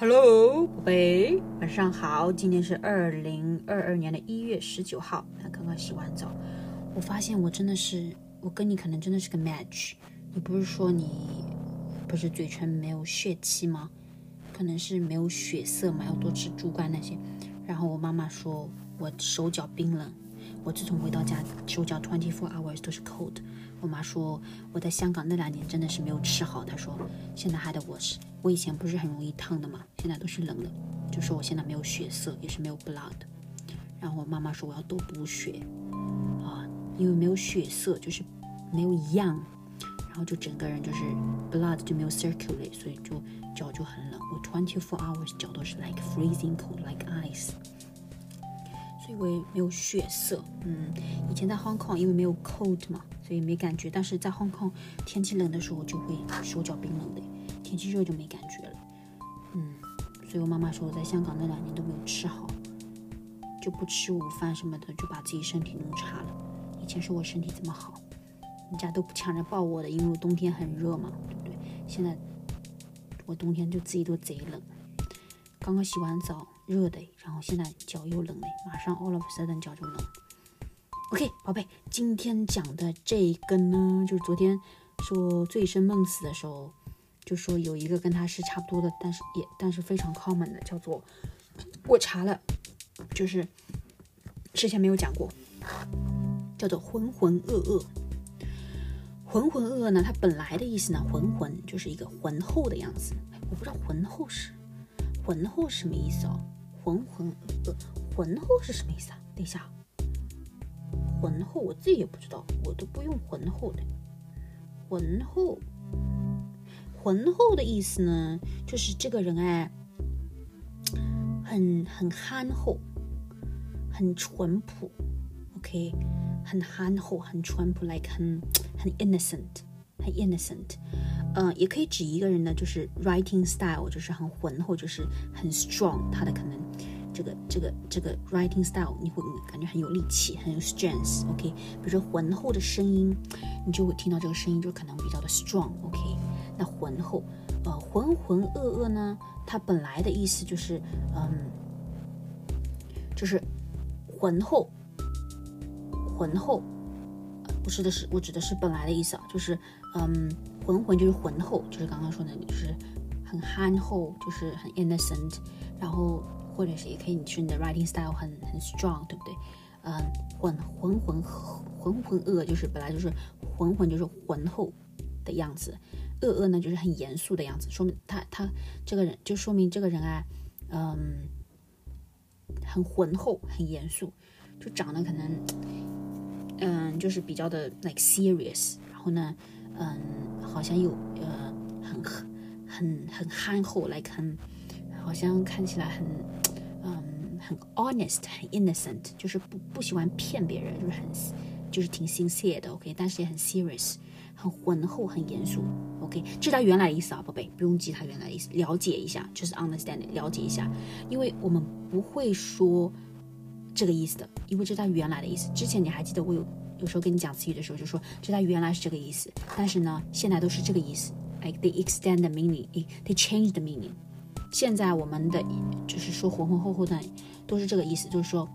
Hello，宝贝，晚上好。今天是二零二二年的一月十九号。他刚刚洗完澡，我发现我真的是，我跟你可能真的是个 match。你不是说你不是嘴唇没有血气吗？可能是没有血色嘛，要多吃猪肝那些。然后我妈妈说我手脚冰冷。我自从回到家，手脚 twenty four hours 都是 cold。我妈说我在香港那两年真的是没有吃好。她说现在还得我是，我以前不是很容易烫的嘛，现在都是冷的。就说我现在没有血色，也是没有 blood。然后我妈妈说我要多补血啊，因为没有血色就是没有 young，然后就整个人就是 blood 就没有 circulate，所以就脚就很冷。我 twenty four hours 脚都是 like freezing cold，like ice。因为没有血色，嗯，以前在 Hong Kong 因为没有 cold 嘛，所以没感觉。但是在 Hong Kong 天气冷的时候就会手脚冰冷的，天气热就没感觉了，嗯。所以我妈妈说我在香港那两年都没有吃好，就不吃午饭什么的，就把自己身体弄差了。以前说我身体这么好，人家都不抢着抱我的，因为我冬天很热嘛，对不对？现在我冬天就自己都贼冷，刚刚洗完澡。热的，然后现在脚又冷了，马上 all of a sudden 脚就冷。OK，宝贝，今天讲的这一根呢，就是昨天说醉生梦死的时候，就说有一个跟它是差不多的，但是也但是非常 common 的，叫做我查了，就是之前没有讲过，叫做浑浑噩噩。浑浑噩噩呢，它本来的意思呢，浑浑就是一个浑厚的样子，我不知道浑厚是浑厚什么意思哦。浑浑噩，浑厚是什么意思啊？等一下，浑厚我自己也不知道，我都不用浑厚的。浑厚，浑厚的意思呢，就是这个人哎，很很憨厚，很淳朴，OK，很憨厚，很淳朴，like 很 很 innocent，很 innocent。嗯，也可以指一个人的，就是 writing style，就是很浑厚，就是很 strong。他的可能这个这个这个 writing style，你会感觉很有力气，很有 strength。OK，比如说浑厚的声音，你就会听到这个声音就可能比较的 strong。OK，那浑厚，呃，浑浑噩噩呢，它本来的意思就是，嗯，就是浑厚，浑厚。不是的是，我指的是本来的意思啊，就是，嗯，浑浑就是浑厚，就是刚刚说的，就是很憨厚，就是很 innocent，然后或者是也可以，你是你的 writing style 很很 strong，对不对？嗯，浑浑浑浑浑噩，就是本来就是浑浑就是浑厚的样子，噩噩呢就是很严肃的样子，说明他他这个人就说明这个人啊，嗯，很浑厚，很严肃，就长得可能。嗯，就是比较的 like serious，然后呢，嗯，好像有呃很很很很憨厚，like 很好像看起来很嗯很 honest，很 innocent，就是不不喜欢骗别人，就是很就是挺 sincere 的，OK，但是也很 serious，很浑厚，很严肃，OK，这是他原来的意思啊，宝贝，不用记他原来的意思，了解一下，就是 understand，了解一下，因为我们不会说。这个意思的，因为这是它原来的意思。之前你还记得我有有时候跟你讲词语的时候，就说这它原来是这个意思，但是呢，现在都是这个意思。Like they extend the meaning, they change the meaning。现在我们的就是说浑浑厚厚的都是这个意思，就是说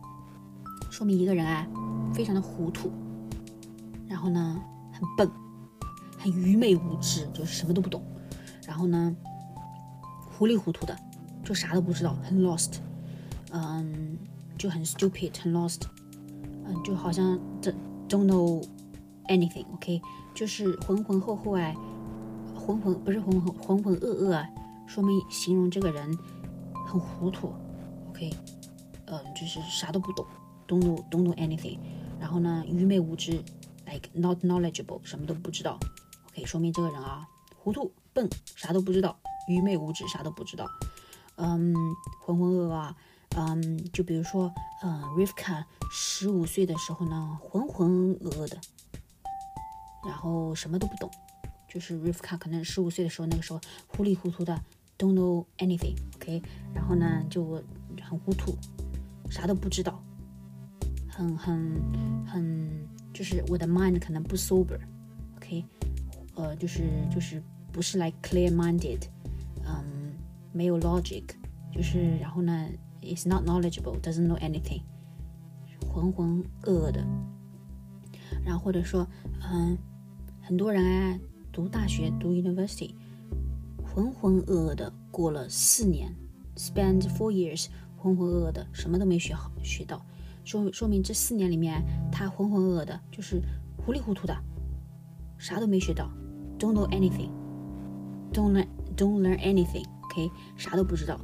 说明一个人啊非常的糊涂，然后呢很笨，很愚昧无知，就是什么都不懂，然后呢糊里糊涂的就啥都不知道，很 lost，嗯。就很 stupid，很 lost，嗯，就好像 don't know anything，OK，就是浑浑厚厚哎，浑浑不是浑浑浑浑噩噩啊，说明形容这个人很糊涂，OK，嗯，就是啥都不懂，don't know don't know anything，然后呢，愚昧无知，like not knowledgeable，什么都不知道，OK，说明这个人啊，糊涂笨，啥都不知道，愚昧无知，啥都不知道，嗯，浑浑噩噩啊。嗯，就比如说，嗯，Rivka 十五岁的时候呢，浑浑噩噩的，然后什么都不懂，就是 Rivka 可能十五岁的时候，那个时候糊里糊涂的，don't know anything，OK，然后呢就很糊涂，啥都不知道，很很很，就是我的 mind 可能不 sober，OK，呃，就是就是不是 like clear minded，嗯。没有 logic，就是然后呢，is not knowledgeable，doesn't know anything，浑浑噩噩的。然后或者说，嗯，很多人啊，读大学读 university，浑浑噩噩的过了四年，spend four years，浑浑噩噩的，什么都没学好学到，说说明这四年里面他浑浑噩噩的，就是糊里糊涂的，啥都没学到，don't know anything，don't learn don't learn anything，OK，啥都不知道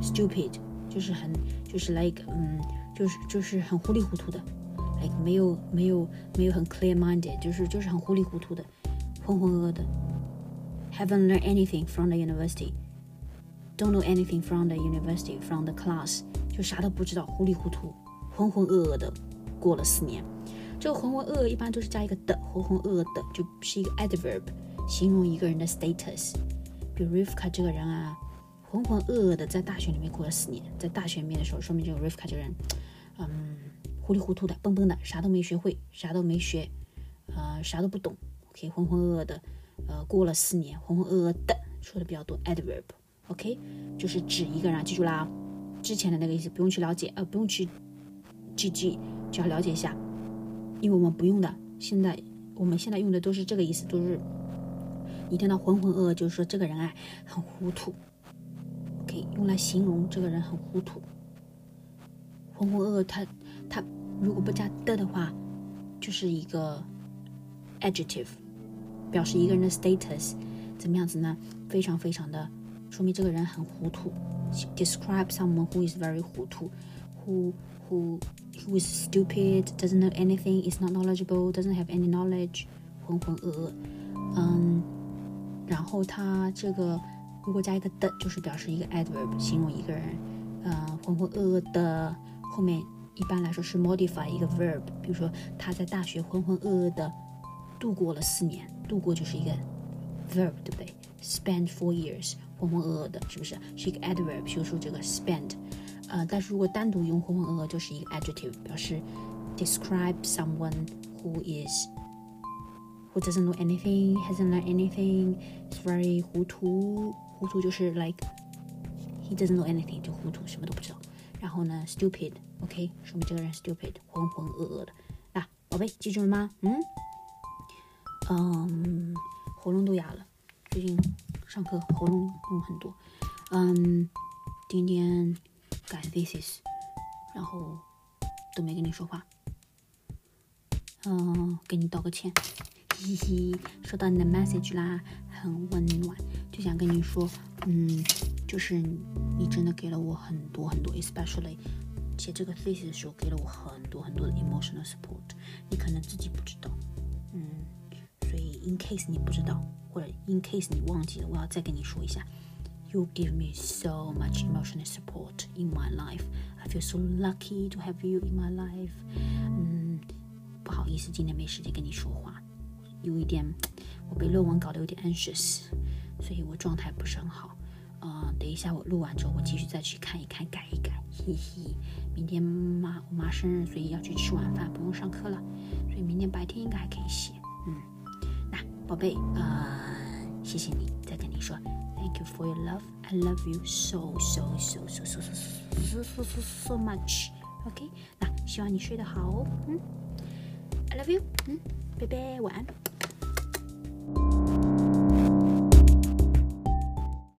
，stupid，就是很就是 like 嗯，就是就是很糊里糊涂的。like 没有没有没有很 clear minded，就是就是很糊里糊涂的，浑浑噩噩的。Haven't learned anything from the university. Don't know anything from the university, from the class，就啥都不知道，糊里糊涂，浑浑噩噩的过了四年。这个浑浑噩噩一般都是加一个的，浑浑噩噩的就是一个 adverb，形容一个人的 status。比如 Rivka 这个人啊，浑浑噩噩的在大学里面过了四年，在大学里面的时候，说明这个 Rivka 这个人，嗯。糊里糊涂的，笨笨的，啥都没学会，啥都没学，呃，啥都不懂可以浑浑噩噩的，呃，过了四年，浑浑噩噩的，说的比较多，adverb，OK，就是指一个人，记住啦，之前的那个意思不用去了解，呃，不用去记记，只要了解一下，因为我们不用的，现在我们现在用的都是这个意思，都是你听到浑浑噩噩，就是说这个人啊很糊涂，OK，用来形容这个人很糊涂，浑浑噩噩，他他。如果不加的的话，就是一个 adjective，表示一个人的 status 怎么样子呢？非常非常的说明这个人很糊涂。Describe someone who is very 糊涂，who who who is stupid, doesn't know anything, is not knowledgeable, doesn't have any knowledge，浑浑噩噩。嗯，然后他这个如果加一个的，就是表示一个 adverb，形容一个人，呃，浑浑噩噩的后面。一般来说是 modify 一个 verb，比如说他在大学浑浑噩噩的度过了四年，度过就是一个 verb，对不对？spend four years，浑浑噩噩的，是不是？是一个 adverb，比如说这个 spend。呃，但是如果单独用浑浑噩噩，就是一个 adjective，表示 describe someone who is who doesn't know anything, hasn't learned anything, is very 糊涂。糊涂就是 like he doesn't know anything，就糊涂，什么都不知道。然后呢，stupid，OK，说明这个人 stupid，浑浑噩噩的。啊，宝贝，记住了吗？嗯，嗯，喉咙都哑了，最近上课喉咙痛很多。嗯，今天改 thesis，然后都没跟你说话。嗯，给你道个歉。嘻嘻，收到你的 message 啦，很温暖，就想跟你说，嗯，就是你真的给了我很多很多，especially 写这个 thesis 的时候给了我很多很多的 emotional support，你可能自己不知道，in case 你不知道，或者 in case 你忘记了，我要再跟你说一下，you give me so much emotional support in my life，I feel so lucky to have you in my life，嗯，不好意思，今天没时间跟你说话。有一点，我被论文搞得有点 anxious，所以我状态不是很好。呃，等一下我录完之后，我继续再去看一看，改一改。嘿嘿，明天妈我妈生日，所以要去吃晚饭，不用上课了，所以明天白天应该还可以写。嗯，那宝贝，呃，谢谢你，再跟你说，Thank you for your love. I love you so so so so so so so so so so much. OK，那希望你睡得好。嗯，I love you. 嗯，拜拜，晚安。